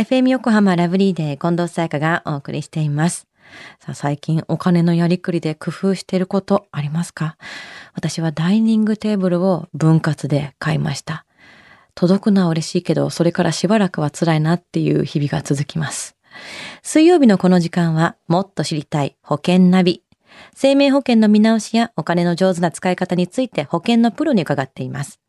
FM 横浜ラブリーデー近藤沙耶香がお送りしています。さあ最近お金のやりくりで工夫していることありますか？私はダイニングテーブルを分割で買いました。届くのは嬉しいけど、それからしばらくは辛いなっていう日々が続きます。水曜日のこの時間は、もっと知りたい保険ナビ。生命保険の見直しやお金の上手な使い方について保険のプロに伺っています。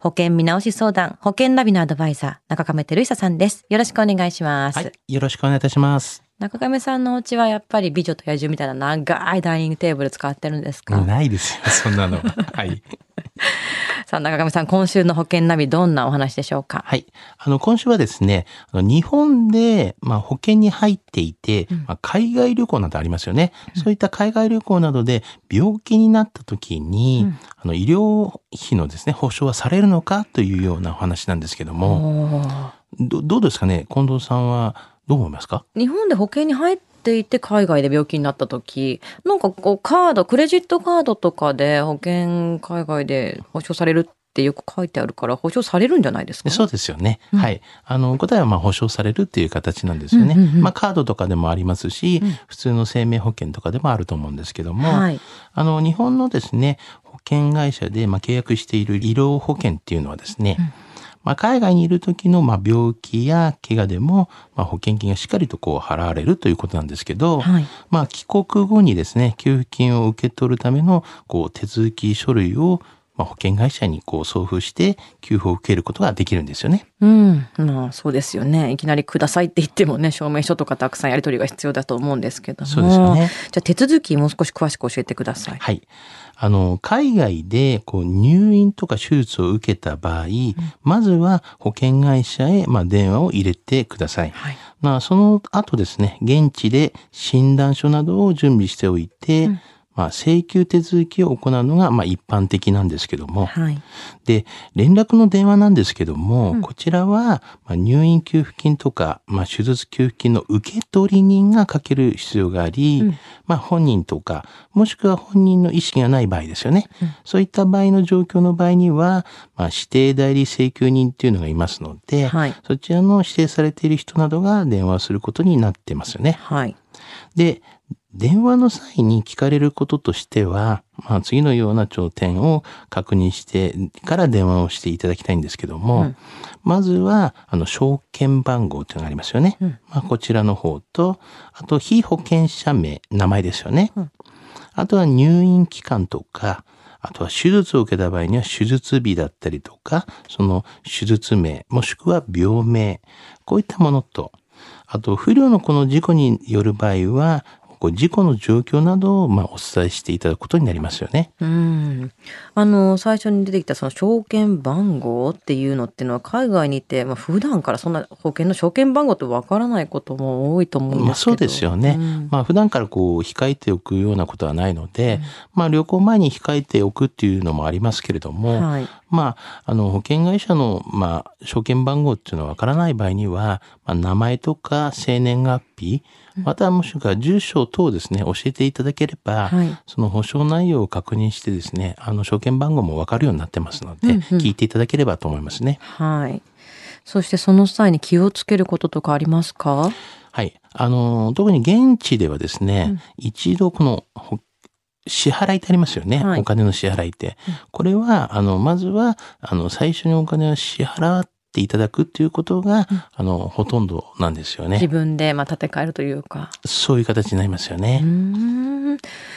保険見直し相談、保険ナビのアドバイザー、中亀照久さんです。よろしくお願いします。はい。よろしくお願いいたします。中亀さんのお家はやっぱり美女と野獣みたいな長いダイニングテーブル使ってるんですか、ないですよ、そんなの。はい。さあ、中亀さん、今週の保険ナビどんなお話でしょうか？はい。あの、今週はですね、日本で、まあ、保険に入っていて、まあ、海外旅行などありますよね。そういった海外旅行などで病気になった時に、あの、医療費のですね、保証はされるのかというようなお話なんですけども、どどうですかね？近藤さんはどう思いますか？日本で保険に入っていて海外で病気になった時なんかこうカードクレジットカードとかで保険海外で保証されるってよく書いてあるから保証されるんじゃないですか？そうですよね。はい。あの、答えはまあ保証されるっていう形なんですよね。うんうんうんまあカードとかでもありますし、普通の生命保険とかでもあると思うんですけども、はいあの、日本のですね、保険会社でまあ契約している医療保険っていうのはですね、まあ、海外にいる時のまあ病気や怪我でもまあ保険金がしっかりとこう払われるということなんですけど、はい。まあ、帰国後にですね、給付金を受け取るためのこう手続き書類をまあ保険会社にこう送付して給付を受けることができるんですよね。うん。まあそうですよね。いきなりくださいって言ってもね証明書とかたくさんやり取りが必要だと思うんですけども。そうですよね。じゃあ手続きもう少し詳しく教えてください。はい。あの、海外でこう入院とか手術を受けた場合、まずは保険会社へまあ電話を入れてください。はい。まあ、その後ですね、現地で診断書などを準備しておいて、まあ、請求手続きを行うのがまあ一般的なんですけども、はい。で、連絡の電話なんですけども、こちらは、まあ、入院給付金とか、まあ、手術給付金の受取人がかける必要があり、まあ、本人とか、もしくは本人の意識がない場合ですよね。そういった場合の状況の場合には、まあ、指定代理請求人っていうのがいますので、はい。そちらの指定されている人などが電話することになってますよね。はい。で、電話の際に聞かれることとしては、まあ、次のような頂点を確認してから電話をしていただきたいんですけども、まずは、あの、証券番号というのがありますよね。まあ、こちらの方と、あと、非保険者名、名前ですよね。あとは入院期間とか、あとは手術を受けた場合には手術日だったりとか、その手術名、もしくは病名、こういったものと、あと、不慮のこの事故による場合は、こう事故の状況などをまあお伝えしていただくことになりますよね。うん。あの最初に出てきたその証券番号っていうのっていうのは海外にいて、まあ、普段からそんな保険の証券番号ってわからないことも多いと思うんですけど、まあそうですよね。うん。まあ普段からこう控えておくようなことはないので、まあ旅行前に控えておくっていうのもありますけれども、はい。まあ、あの、保険会社の、まあ、証券番号っていうのはわからない場合には、まあ、名前とか生年月日、またはもしくは住所等をですね、教えていただければ、はいその保証内容を確認してですね、あの、証券番号もわかるようになってますので、聞いていただければと思いますね。はいそしてその際に気をつけることとかありますか？はい。あの、特に現地ではですね、一度この、ほ支払いってありますよね。はいお金の支払いって。これは、あの、まずは、あの、最初にお金を支払っていただくっていうことが、あの、ほとんどなんですよ自ね。分でまあ立て替えるというかそういう形になりますよね。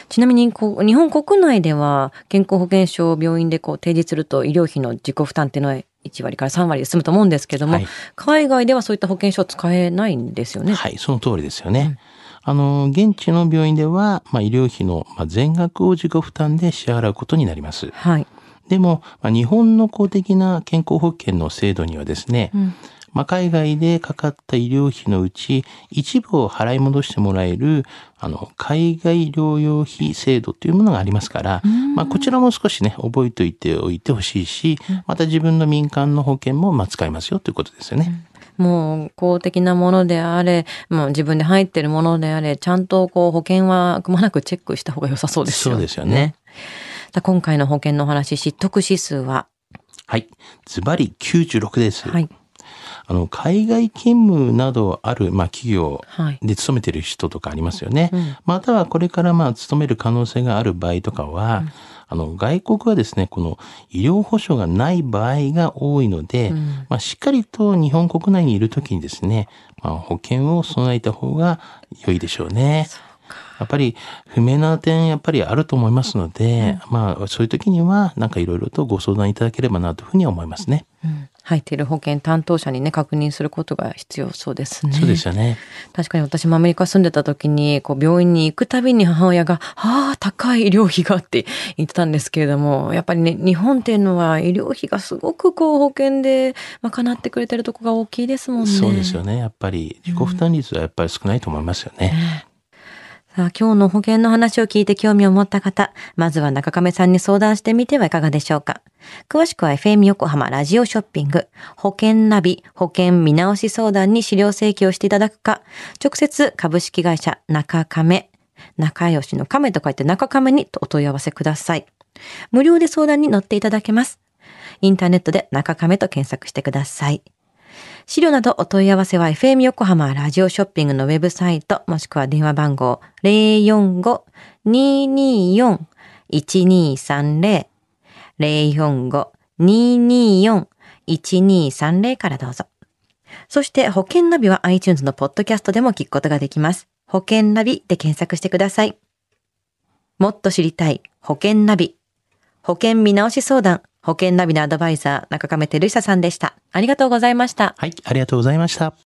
ちなみにこう日本国内では健康保険証を病院でこう提示すると医療費の自己負担っていうのは1割から3割で済むと思うんですけども、はい海外ではそういった保険証使えないんですよね。はい、その通りですよね。あの、現地の病院では、まあ、医療費のまあ全額を自己負担で支払うことになります。はい。でも、まあ、日本の公的な健康保険の制度にはですね、まあ、海外でかかった医療費のうち一部を払い戻してもらえるあの海外療養費制度というものがありますから、まあ、こちらも少しね覚えておいておいてほしいしまた自分の民間の保険もまあ使いますよということですよね。もう公的なものであれ、もう自分で入ってるものであれ、ちゃんとこう保険はくまなくチェックした方が良さそうですよね。そうですよね。さあ今回の保険のお話、知得指数は、はい。ズバリ96です。はい。あの、海外勤務などある、まあ、企業はい。で勤めてる人とかありますよね。うんまたはこれからまあ勤める可能性がある場合とかは、あの外国はですね、この医療保障がない場合が多いので、うんまあ、しっかりと日本国内にいるときにですね、まあ、保険を備えた方が良いでしょうね。やっぱり不明な点やっぱりあると思いますので、まあそういう時にはなんかいろいろとご相談いただければなというふうには思いますね。うん入っている保険担当者にね、確認することが必要そうですね。そうですよね。確かに私もアメリカ住んでた時に、こう病院に行くたびに母親が、ああ、高い医療費がって言ってたんですけれども、やっぱりね、日本っていうのは医療費がすごくこう保険で賄ってくれてるとこが大きいですもんね。そうですよね。やっぱり自己負担率はやっぱり少ないと思いますよね。さあ、今日の保険の話を聞いて興味を持った方、まずは中亀さんに相談してみてはいかがでしょうか。詳しくは FM 横浜ラジオショッピング、保険ナビ、保険見直し相談に資料請求をしていただくか、直接株式会社中亀、仲良しの亀と書いて中亀にお問い合わせください。無料で相談に乗っていただけます。インターネットで中亀と検索してください。資料などお問い合わせは FM 横浜ラジオショッピングのウェブサイトもしくは電話番号045-224-1230 045-224-1230からどうぞ。そして保険ナビは iTunes のポッドキャストでも聞くことができます。保険ナビで検索してください。もっと知りたい保険ナビ。保険見直し相談、保険ナビのアドバイザー、中亀照久さんでした。ありがとうございました。はい、ありがとうございました。